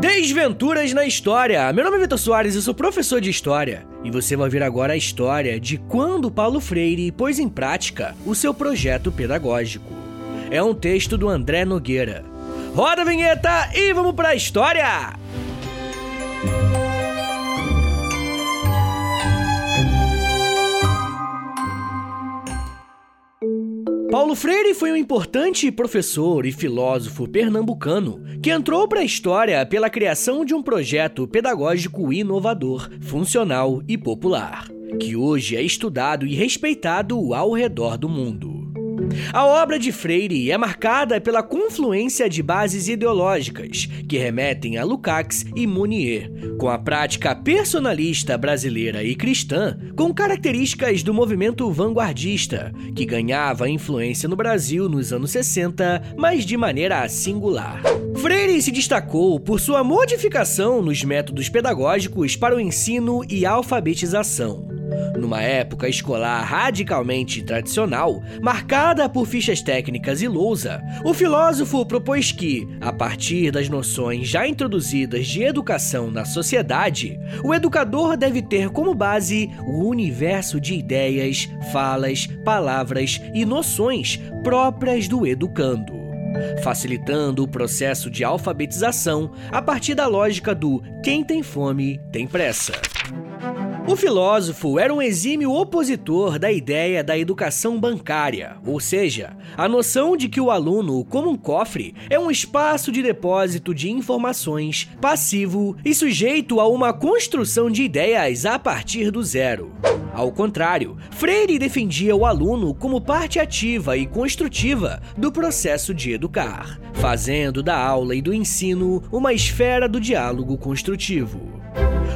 Desventuras na História. Meu nome é Vitor Soares e sou professor de História. E você vai ouvir agora a história de quando Paulo Freire pôs em prática o seu projeto pedagógico. É um texto do André Nogueira. Roda a vinheta e vamos para a história! Paulo Freire foi um importante professor e filósofo pernambucano que entrou para a história pela criação de um projeto pedagógico inovador, funcional e popular, que hoje é estudado e respeitado ao redor do mundo. A obra de Freire é marcada pela confluência de bases ideológicas que remetem a Lukács e Mounier, com a prática personalista brasileira e cristã, com características do movimento vanguardista, que ganhava influência no Brasil nos anos 60, mas de maneira singular. Freire se destacou por sua modificação nos métodos pedagógicos para o ensino e alfabetização numa época escolar radicalmente tradicional, marcada por fichas técnicas e lousa, o filósofo propôs que, a partir das noções já introduzidas de educação na sociedade, o educador deve ter como base o universo de ideias, falas, palavras e noções próprias do educando facilitando o processo de alfabetização a partir da lógica do quem tem fome tem pressa. O filósofo era um exímio opositor da ideia da educação bancária, ou seja, a noção de que o aluno, como um cofre, é um espaço de depósito de informações, passivo e sujeito a uma construção de ideias a partir do zero. Ao contrário, Freire defendia o aluno como parte ativa e construtiva do processo de educar, fazendo da aula e do ensino uma esfera do diálogo construtivo.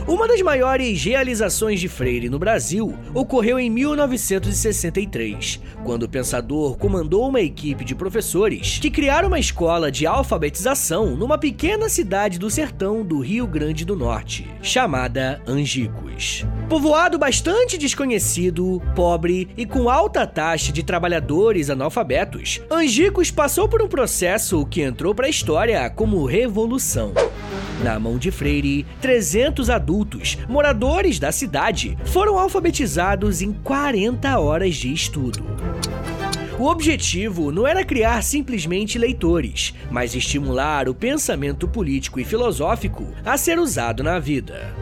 Uma das maiores realizações de Freire no Brasil ocorreu em 1963, quando o pensador comandou uma equipe de professores que criaram uma escola de alfabetização numa pequena cidade do sertão do Rio Grande do Norte, chamada Angicos. Povoado bastante desconhecido, pobre e com alta taxa de trabalhadores analfabetos, Angicos passou por um processo que entrou para a história como revolução. Na mão de Freire, 300 adultos, moradores da cidade, foram alfabetizados em 40 horas de estudo. O objetivo não era criar simplesmente leitores, mas estimular o pensamento político e filosófico a ser usado na vida.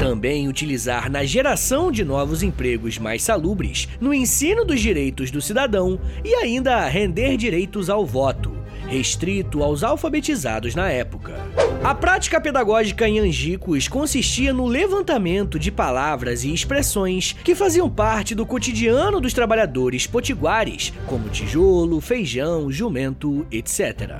Também utilizar na geração de novos empregos mais salubres, no ensino dos direitos do cidadão e ainda render direitos ao voto, restrito aos alfabetizados na época. A prática pedagógica em Angicos consistia no levantamento de palavras e expressões que faziam parte do cotidiano dos trabalhadores potiguares, como tijolo, feijão, jumento, etc.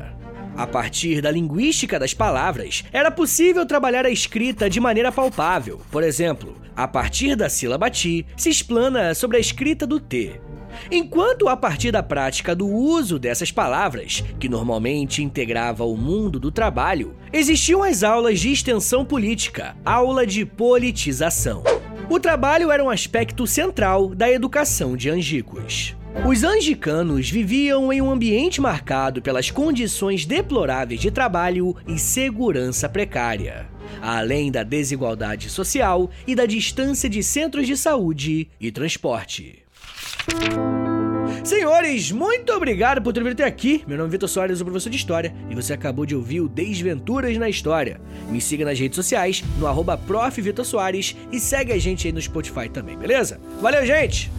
A partir da linguística das palavras, era possível trabalhar a escrita de maneira palpável. Por exemplo, a partir da sílaba ti, se explana sobre a escrita do T, Enquanto a partir da prática do uso dessas palavras, que normalmente integrava o mundo do trabalho, existiam as aulas de extensão política, aula de politização. O trabalho era um aspecto central da educação de Angicos. Os angicanos viviam em um ambiente marcado pelas condições deploráveis de trabalho e segurança precária, além da desigualdade social e da distância de centros de saúde e transporte. Senhores, muito obrigado por ter vindo até aqui. Meu nome é Vitor Soares, sou professor de História e você acabou de ouvir o Desventuras na História. Me siga nas redes sociais, no arroba e segue a gente aí no Spotify também, beleza? Valeu, gente!